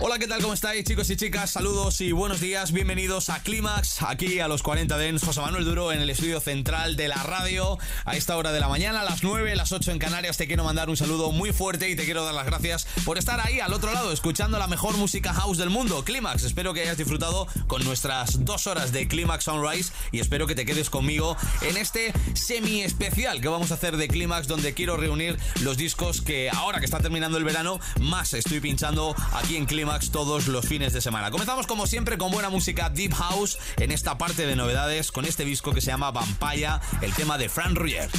Hola, ¿qué tal? ¿Cómo estáis, chicos y chicas? Saludos y buenos días. Bienvenidos a Clímax, aquí a los 40 Dens. José Manuel Duro en el estudio central de la radio. A esta hora de la mañana, las 9, las 8 en Canarias, te quiero mandar un saludo muy fuerte y te quiero dar las gracias por estar ahí al otro lado, escuchando la mejor música house del mundo, Clímax. Espero que hayas disfrutado con nuestras dos horas de Clímax Sunrise y espero que te quedes conmigo en este semi especial que vamos a hacer de Clímax, donde quiero reunir los discos que ahora que está terminando el verano, más estoy pinchando aquí en Clímax todos los fines de semana. Comenzamos como siempre con buena música Deep House en esta parte de novedades con este disco que se llama Vampire, el tema de Fran Ruyer.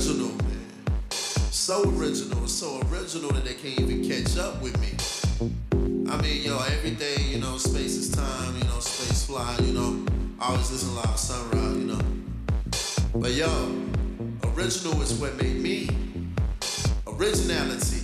original, man. So original, so original that they can't even catch up with me. I mean, yo, every day, you know, space is time, you know, space fly, you know. I always listen of sunrise, you know. But yo, original is what made me. Originality.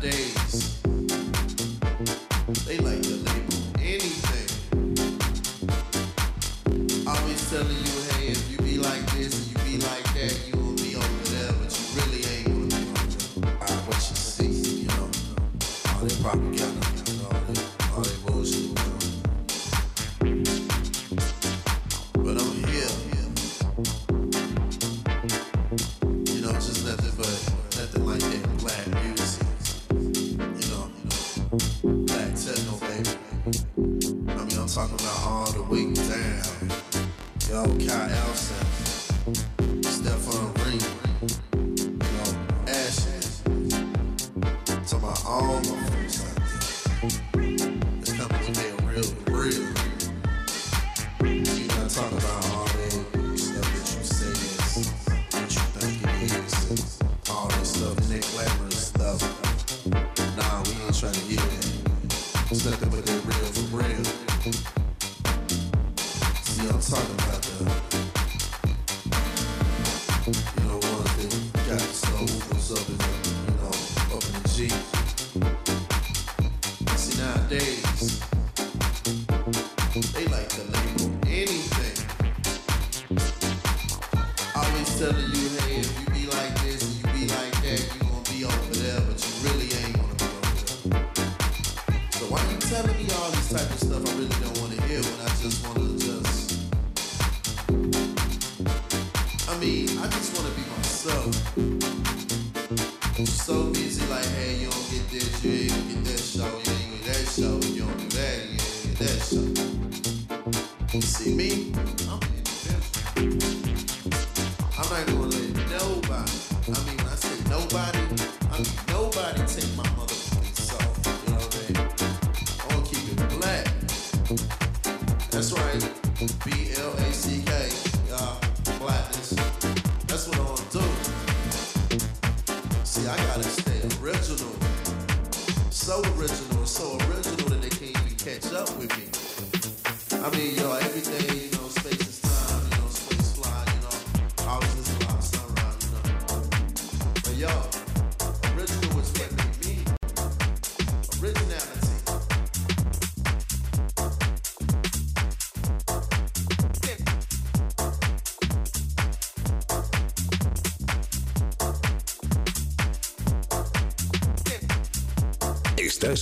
days.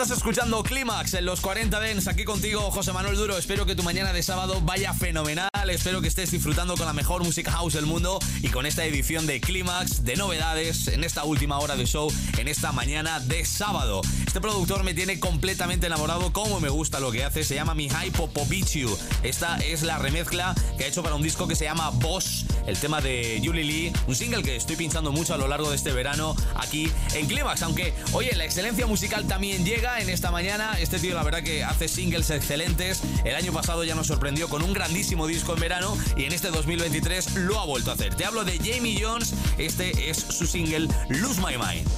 Estás escuchando Clímax en los 40 Dens, aquí contigo José Manuel Duro. Espero que tu mañana de sábado vaya fenomenal. Espero que estés disfrutando con la mejor música house del mundo y con esta edición de Clímax de novedades en esta última hora de show, en esta mañana de sábado. Este productor me tiene completamente enamorado, como me gusta lo que hace. Se llama Mihai Popovichu. Esta es la remezcla que ha hecho para un disco que se llama Boss, el tema de Julie Lee, un single que estoy pinchando mucho a lo largo de este verano aquí en Clímax. Aunque, oye, la excelencia musical también llega en esta mañana. Este tío la verdad que hace singles excelentes. El año pasado ya nos sorprendió con un grandísimo disco en verano y en este 2023 lo ha vuelto a hacer. Te hablo de Jamie Jones. Este es su single Lose My Mind.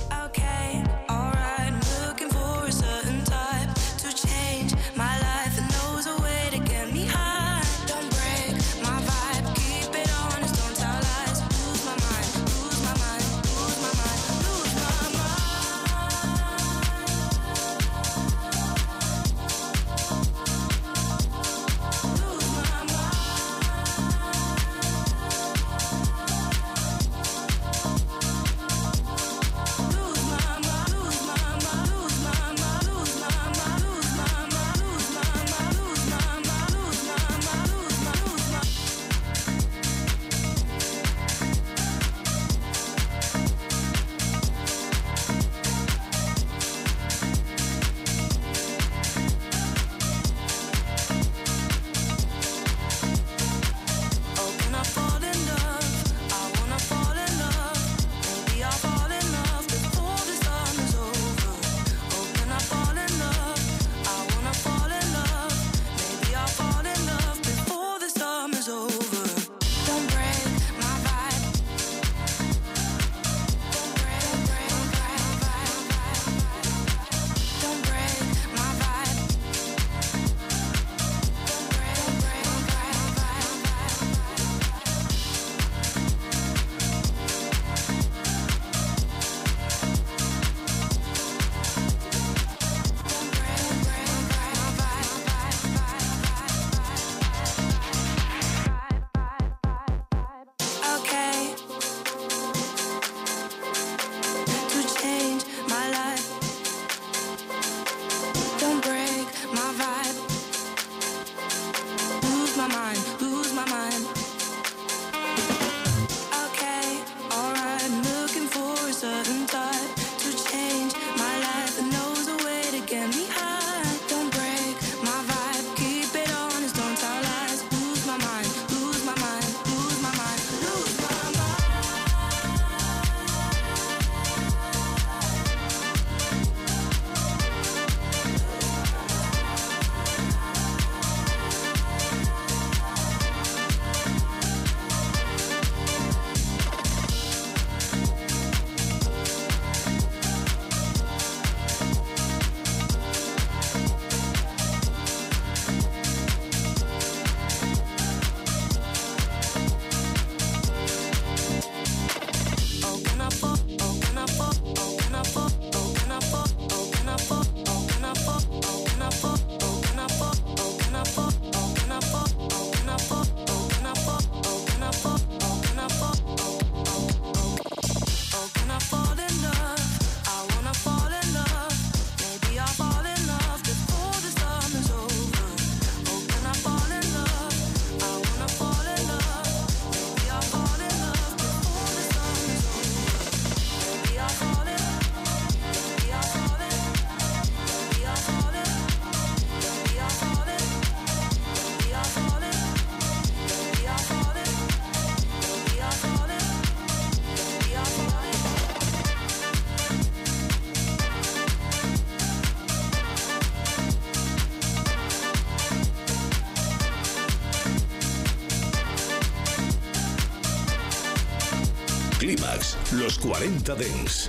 los 40 Dents.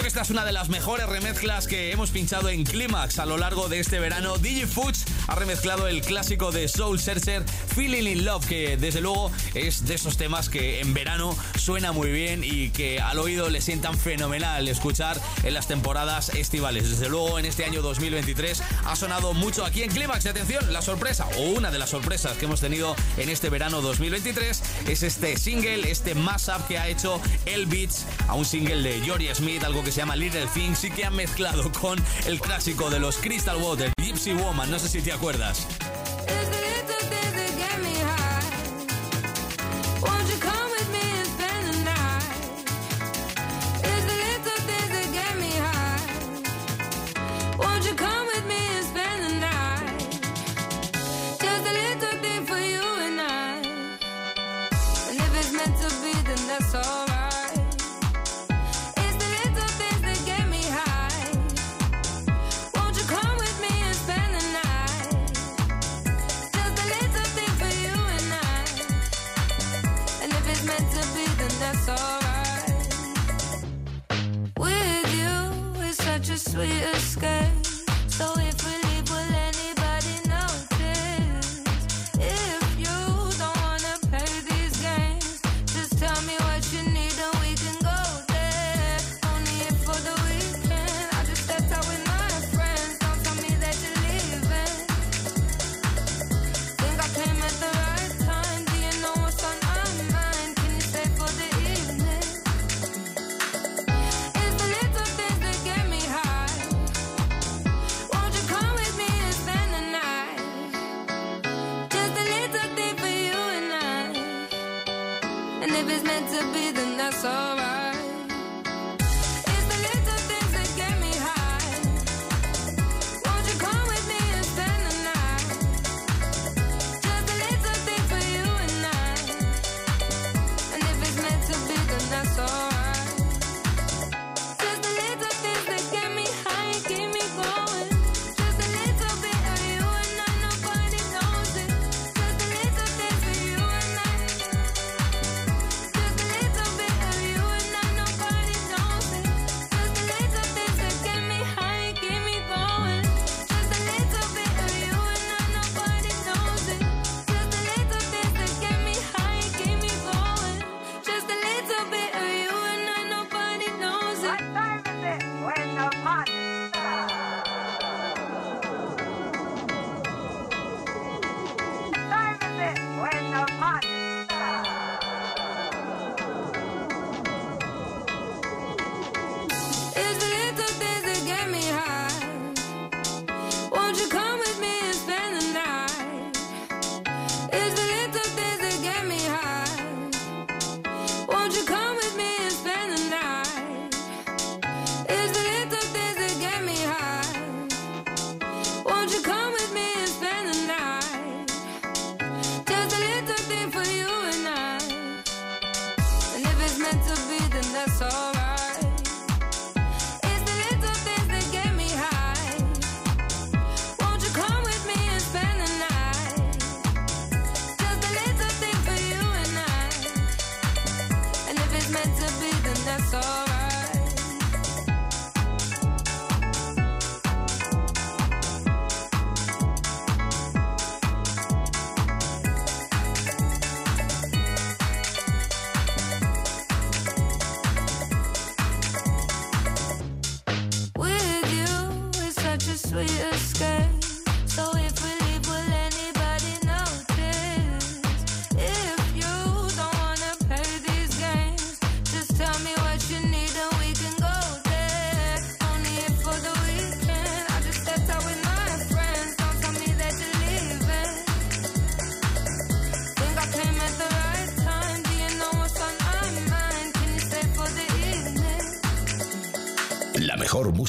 creo que esta es una de las mejores remezclas que hemos pinchado en Climax a lo largo de este verano. DJ Foods ha remezclado el clásico de Soul Searcher, Feeling in Love, que desde luego es de esos temas que en verano suena muy bien y que al oído le sientan fenomenal escuchar en las temporadas estivales. Desde luego, en este año 2023 ha sonado mucho aquí en Clímax. Atención, la sorpresa o una de las sorpresas que hemos tenido en este verano 2023 es este single, este mashup que ha hecho El Beats a un single de Jory Smith, algo que se llama Little Things y que han mezclado con el clásico de los Crystal Water, Gypsy Woman. No sé si te acuerdas. for.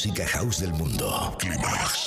música house del mundo. Climax.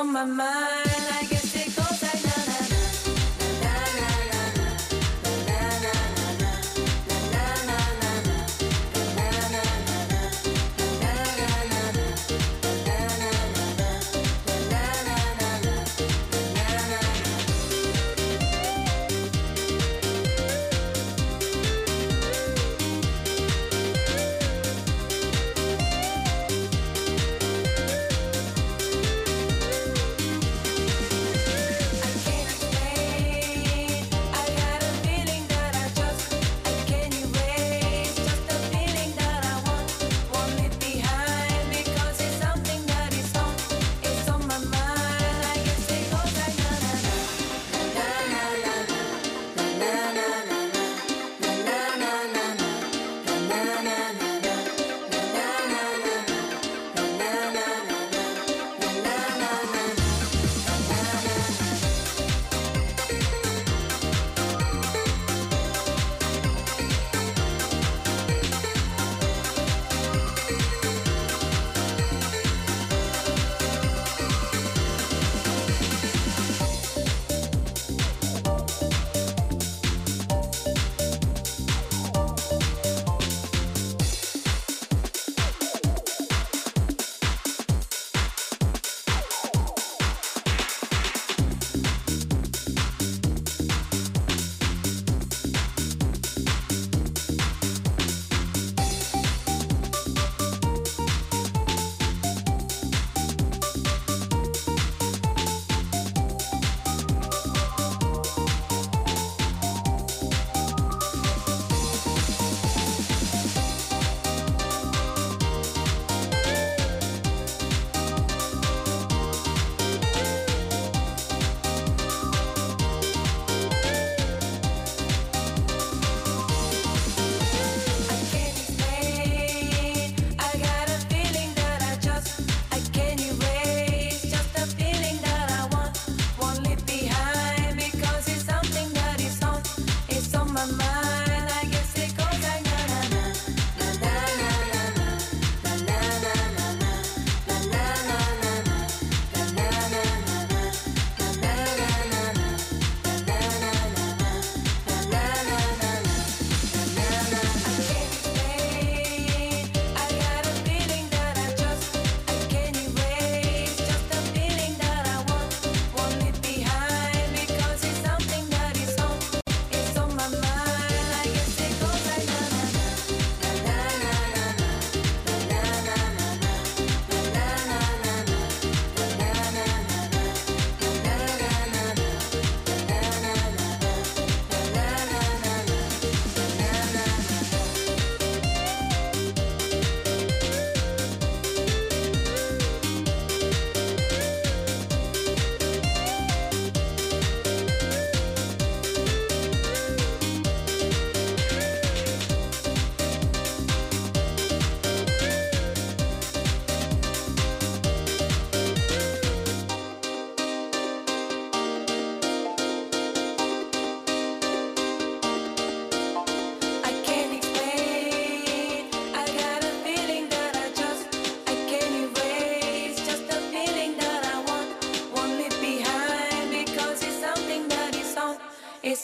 On my mind.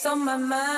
On my mind.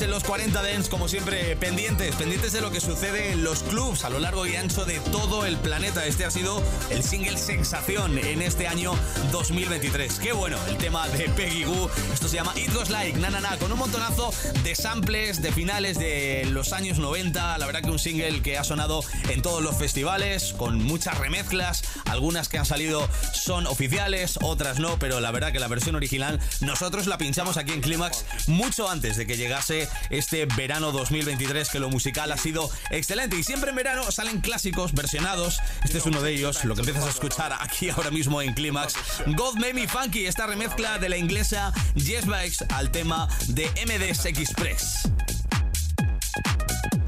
En los 40 Dents, como siempre, pendientes, pendientes de lo que sucede en los clubs a lo largo y ancho de todo el planeta. Este ha sido el single sensación en este año 2023. Qué bueno, el tema de Peggy Goo. Esto se llama It Goes Like, na, na, na, con un montonazo de samples de finales de los años 90. La verdad que un single que ha sonado en todos los festivales, con muchas remezclas. Algunas que han salido son oficiales, otras no, pero la verdad que la versión original nosotros la pinchamos aquí en Climax mucho antes de que llegase este verano 2023, que lo musical ha sido excelente. Y siempre en verano salen clásicos versionados. Este es uno de ellos, lo que empiezas a escuchar aquí ahora mismo en Climax. God Made Funky, esta remezcla de la inglesa Jess Bikes al tema de MDS Express.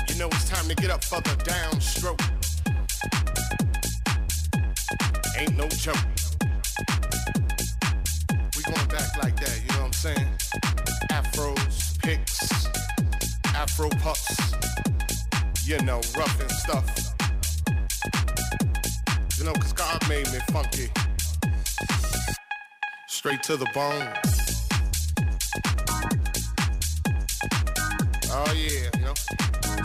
You know it's time to get up for downstroke. Ain't no joke. We going back like that, you know what I'm saying? Afros, picks, afro puffs. You know, rough and stuff. You know, cause God made me funky. Straight to the bone. Oh yeah, you know.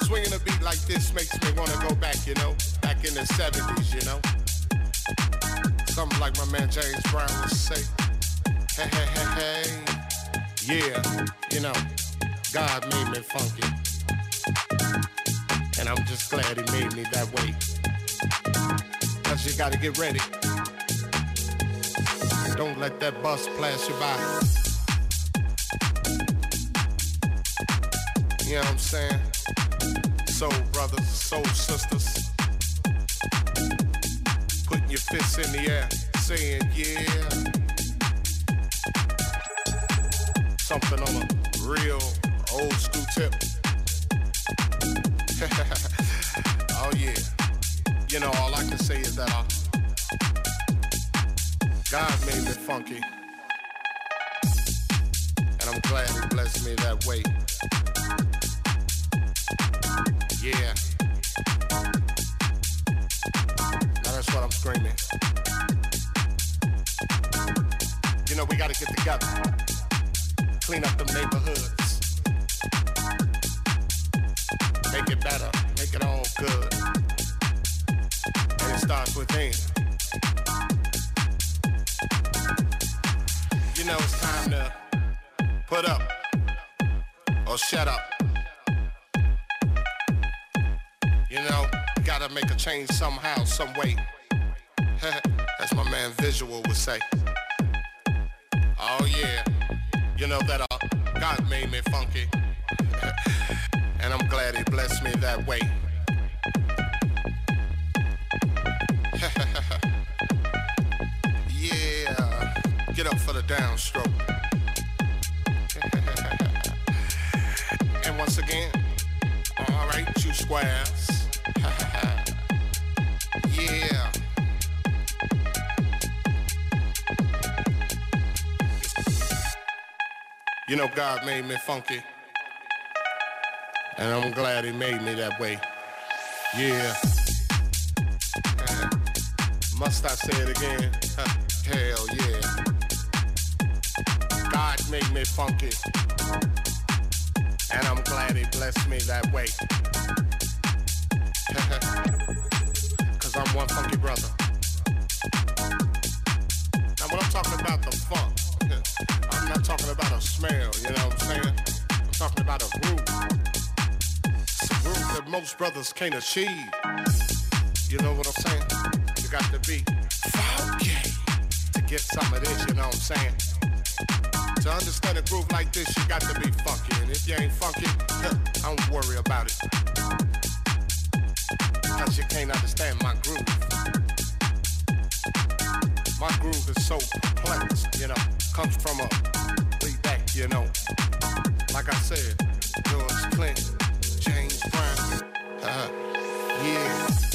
Swinging a beat like this makes me wanna go back, you know, back in the 70s, you know. Something like my man James Brown would say. Hey, hey, hey, hey. Yeah, you know, God made me funky. And I'm just glad he made me that way. Cause you gotta get ready. Don't let that bus pass you by. You know what I'm saying? Soul brothers, soul sisters. Putting your fists in the air, saying yeah. Something on a real old school tip. oh yeah. You know, all I can say is that I, God made me funky. And I'm glad he blessed me that way. Yeah. Now that's what I'm screaming. You know, we gotta get together. Clean up the neighborhoods. Good. And it starts within. You know, it's time to put up or shut up. You know, gotta make a change somehow, some way. As my man Visual would say. Oh yeah, you know that uh, God made me funky, and I'm glad He blessed me that way. Get up for the downstroke. and once again, all right, two squares. yeah. You know, God made me funky. And I'm glad He made me that way. Yeah. Must I say it again? Hell yeah. Made me funky. And I'm glad He blessed me that way. Cause I'm one funky brother. Now, when I'm talking about the funk, I'm not talking about a smell, you know what I'm saying? I'm talking about a groove. It's a groove that most brothers can't achieve. You know what I'm saying? You got to be funky to get some of this, you know what I'm saying? To understand a groove like this, you got to be funky. And if you ain't funky, I don't worry about it. Cause you can't understand my groove. My groove is so complex, you know, comes from a way back, you know. Like I said, George Clinton, James Brown, uh, yeah.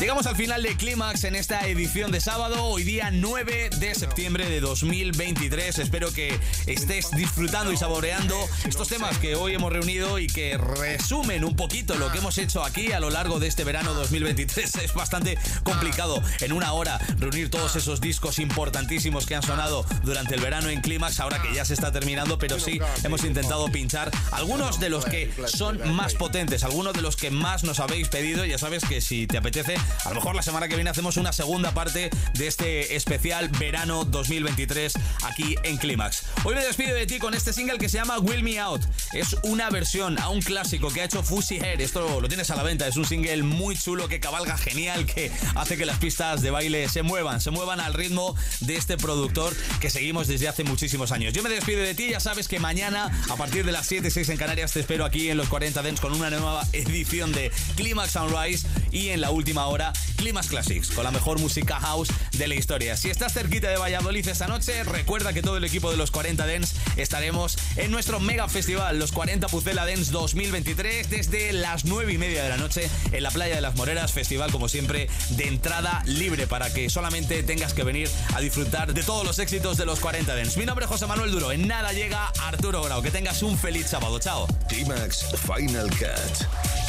Llegamos al final de Clímax en esta edición de sábado, hoy día 9 de septiembre de 2023. Espero que estés disfrutando y saboreando estos temas que hoy hemos reunido y que resumen un poquito lo que hemos hecho aquí a lo largo de este verano 2023. Es bastante complicado en una hora reunir todos esos discos importantísimos que han sonado durante el verano en Clímax, ahora que ya se está terminando, pero sí hemos intentado pinchar algunos de los que son más potentes, algunos de los que más nos habéis pedido. Ya sabes que si te apetece, a lo mejor la semana que viene hacemos una segunda parte de este especial verano 2023 aquí en Clímax. Hoy me despido de ti con este single que se llama Will Me Out. Es una versión a un clásico que ha hecho Fuzzy Hair. Esto lo tienes a la venta. Es un single muy chulo que cabalga genial, que hace que las pistas de baile se muevan, se muevan al ritmo de este productor que seguimos desde hace muchísimos años. Yo me despido de ti. Ya sabes que mañana, a partir de las 7 6 en Canarias, te espero aquí en los 40 Dents con una nueva edición de Clímax Sunrise y en la última hora Climax Classics con la mejor música house de la historia. Si estás cerquita de Valladolid esta noche, recuerda que todo el equipo de los 40 Dents estaremos en nuestro mega festival, los 40 Pucela Dents 2023, desde las 9 y media de la noche en la playa de las Moreras. Festival, como siempre, de entrada libre para que solamente tengas que venir a disfrutar de todos los éxitos de los 40 Dents. Mi nombre es José Manuel Duro. En nada llega Arturo Grau. Que tengas un feliz sábado. Chao. T-Max Final Cut.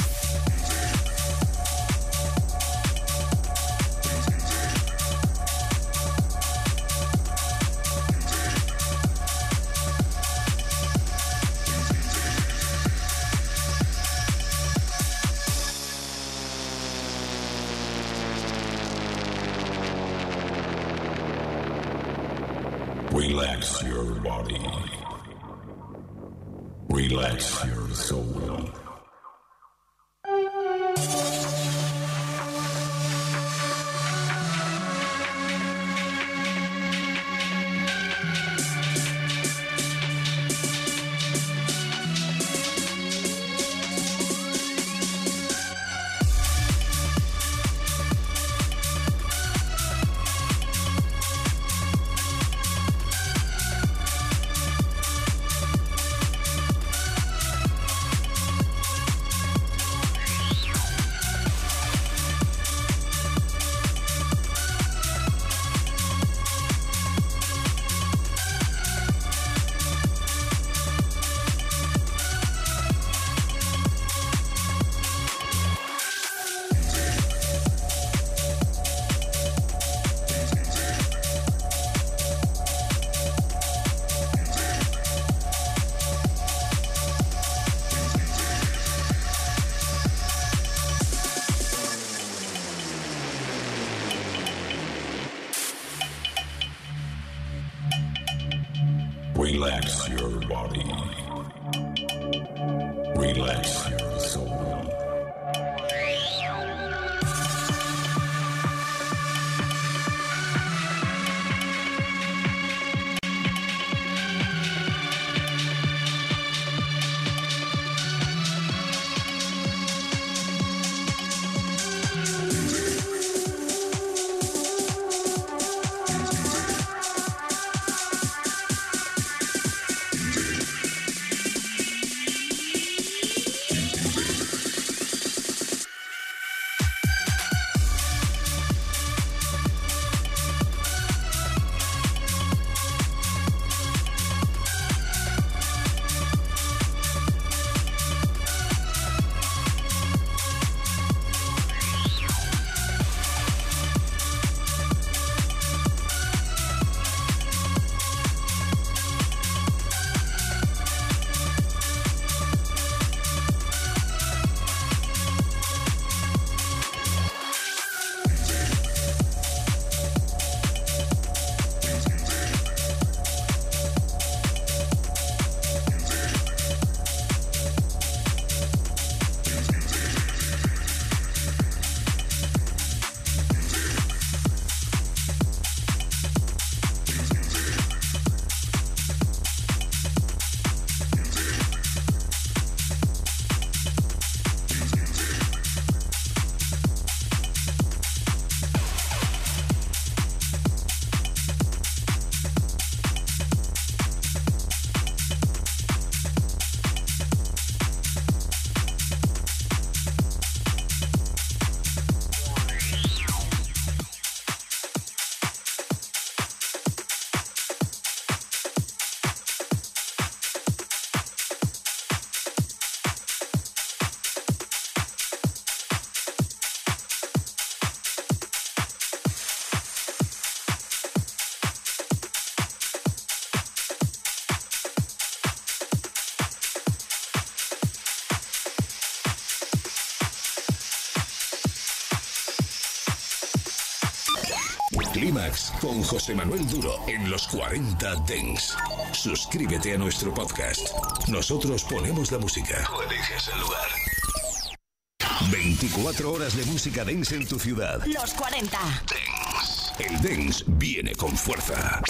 Relax your soul. Con José Manuel Duro en los 40 Dents. Suscríbete a nuestro podcast. Nosotros ponemos la música. Tú eliges el lugar. 24 horas de música dance en tu ciudad. Los 40. El dance viene con fuerza.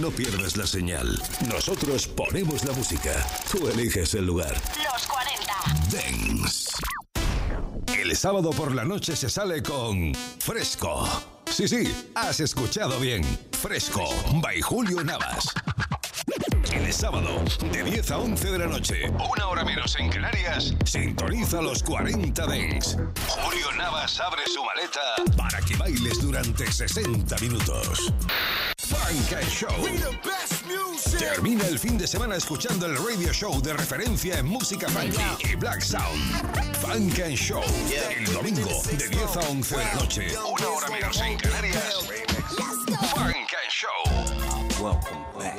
No pierdas la señal. Nosotros ponemos la música. Tú eliges el lugar. Los 40. Dance. El sábado por la noche se sale con Fresco. Sí, sí, has escuchado bien. Fresco, by Julio Navas. El sábado, de 10 a 11 de la noche, una hora menos en Canarias, sintoniza los 40 Dance. Julio Navas abre su maleta para que bailes durante 60 minutos. Funk and Show. Termina el fin de semana escuchando el radio show de referencia en música funky y black sound. Funk and Show. El domingo de 10 a 11 de la noche. Una hora menos en Canarias. Funk and Show. Welcome back.